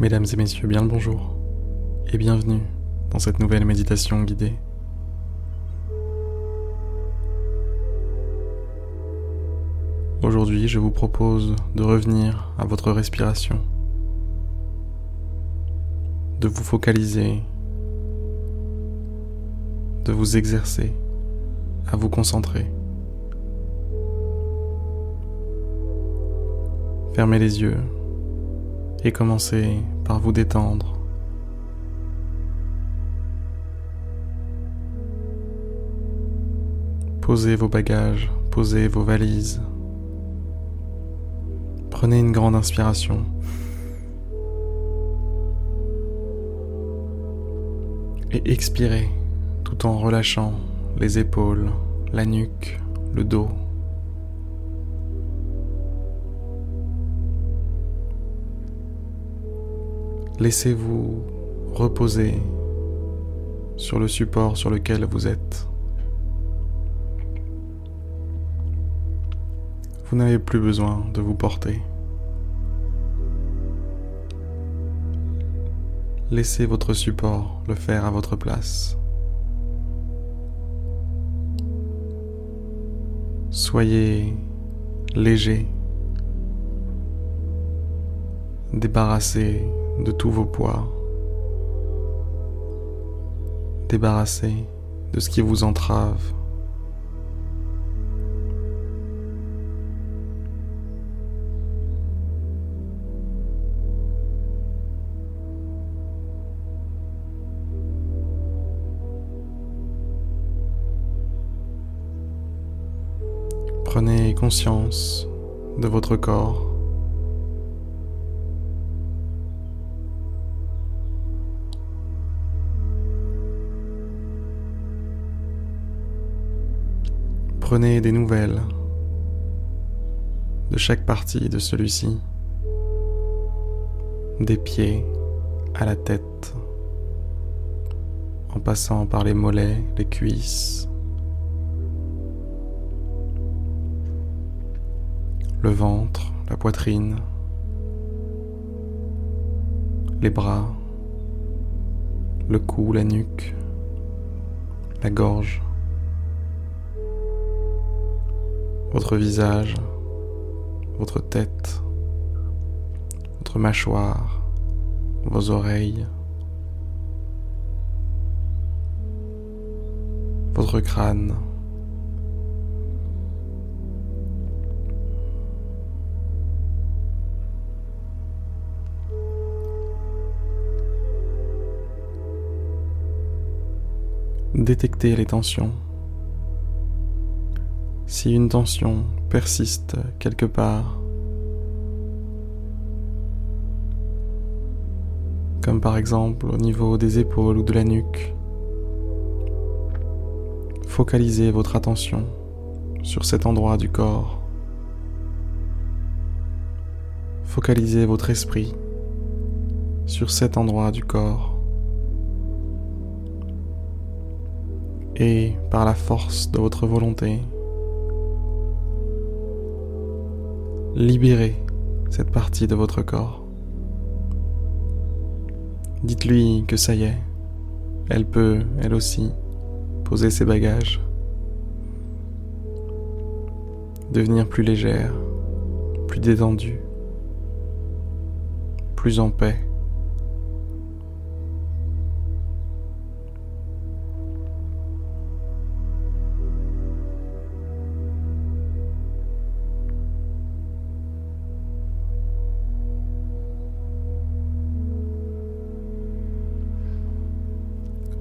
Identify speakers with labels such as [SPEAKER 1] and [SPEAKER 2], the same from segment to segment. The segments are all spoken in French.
[SPEAKER 1] Mesdames et messieurs, bien le bonjour et bienvenue dans cette nouvelle méditation guidée. Aujourd'hui, je vous propose de revenir à votre respiration, de vous focaliser, de vous exercer, à vous concentrer. Fermez les yeux et commencez par vous détendre. Posez vos bagages, posez vos valises. Prenez une grande inspiration. Et expirez tout en relâchant les épaules, la nuque, le dos. Laissez-vous reposer sur le support sur lequel vous êtes. Vous n'avez plus besoin de vous porter. Laissez votre support le faire à votre place. Soyez léger, débarrassé de tous vos poids. Débarrassez de ce qui vous entrave. Prenez conscience de votre corps. Prenez des nouvelles de chaque partie de celui-ci, des pieds à la tête, en passant par les mollets, les cuisses, le ventre, la poitrine, les bras, le cou, la nuque, la gorge. Votre visage, votre tête, votre mâchoire, vos oreilles, votre crâne. Détectez les tensions. Si une tension persiste quelque part, comme par exemple au niveau des épaules ou de la nuque, focalisez votre attention sur cet endroit du corps. Focalisez votre esprit sur cet endroit du corps. Et par la force de votre volonté, libérez cette partie de votre corps. Dites-lui que ça y est, elle peut, elle aussi, poser ses bagages, devenir plus légère, plus détendue, plus en paix.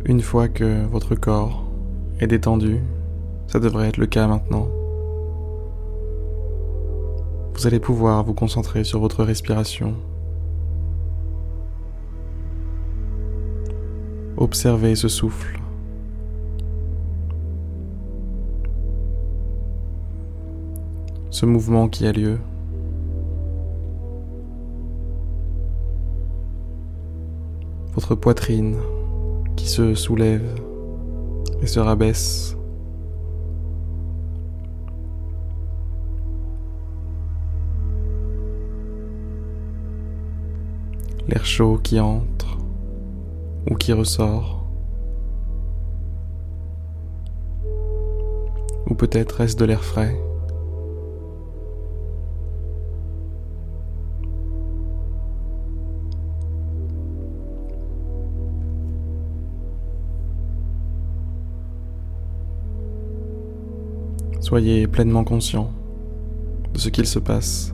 [SPEAKER 1] Une fois que votre corps est détendu, ça devrait être le cas maintenant, vous allez pouvoir vous concentrer sur votre respiration. Observez ce souffle. Ce mouvement qui a lieu. Votre poitrine se soulève et se rabaisse. l'air chaud qui entre ou qui ressort. Ou peut-être est-ce de l'air frais. Soyez pleinement conscient de ce qu'il se passe.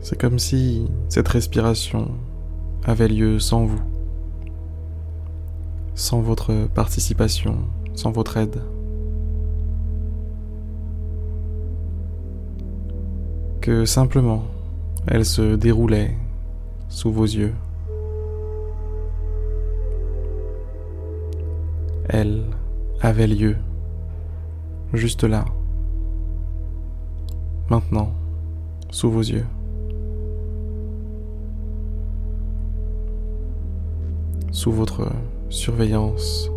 [SPEAKER 1] C'est comme si cette respiration avait lieu sans vous, sans votre participation, sans votre aide. Que simplement elle se déroulait sous vos yeux. Avait lieu, juste là, maintenant, sous vos yeux. Sous votre surveillance.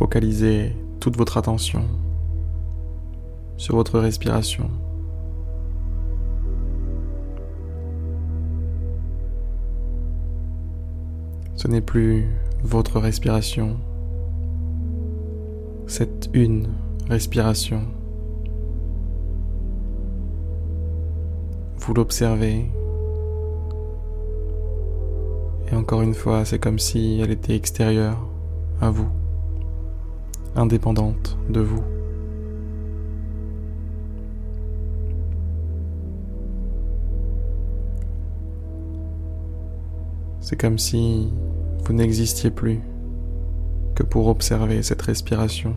[SPEAKER 1] Focalisez toute votre attention sur votre respiration. Ce n'est plus votre respiration, c'est une respiration. Vous l'observez. Et encore une fois, c'est comme si elle était extérieure à vous indépendante de vous. C'est comme si vous n'existiez plus que pour observer cette respiration.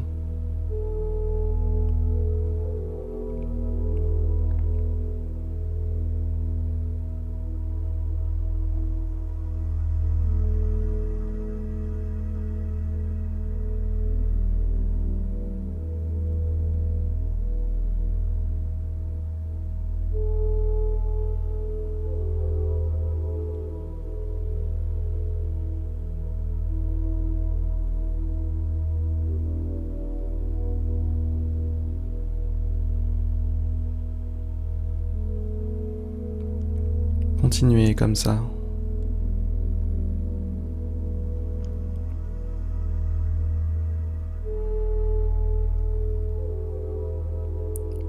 [SPEAKER 1] Continuez comme ça.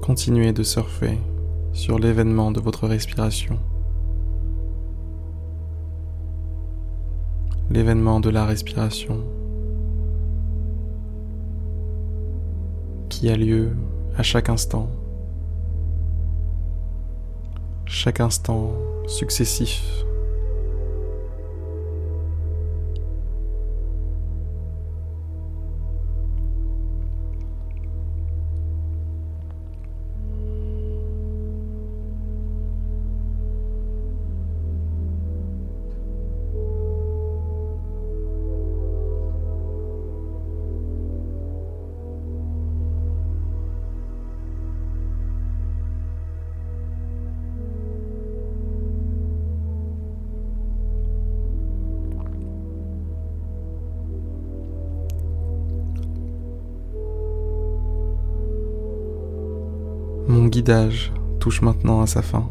[SPEAKER 1] Continuez de surfer sur l'événement de votre respiration. L'événement de la respiration qui a lieu à chaque instant chaque instant successif guidage touche maintenant à sa fin.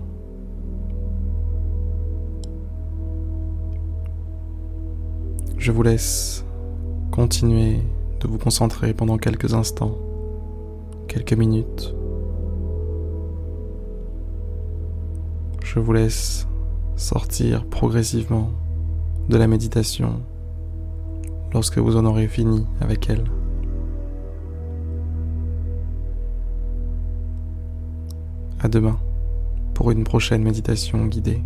[SPEAKER 1] Je vous laisse continuer de vous concentrer pendant quelques instants, quelques minutes. Je vous laisse sortir progressivement de la méditation lorsque vous en aurez fini avec elle. À demain. pour une prochaine méditation guidée.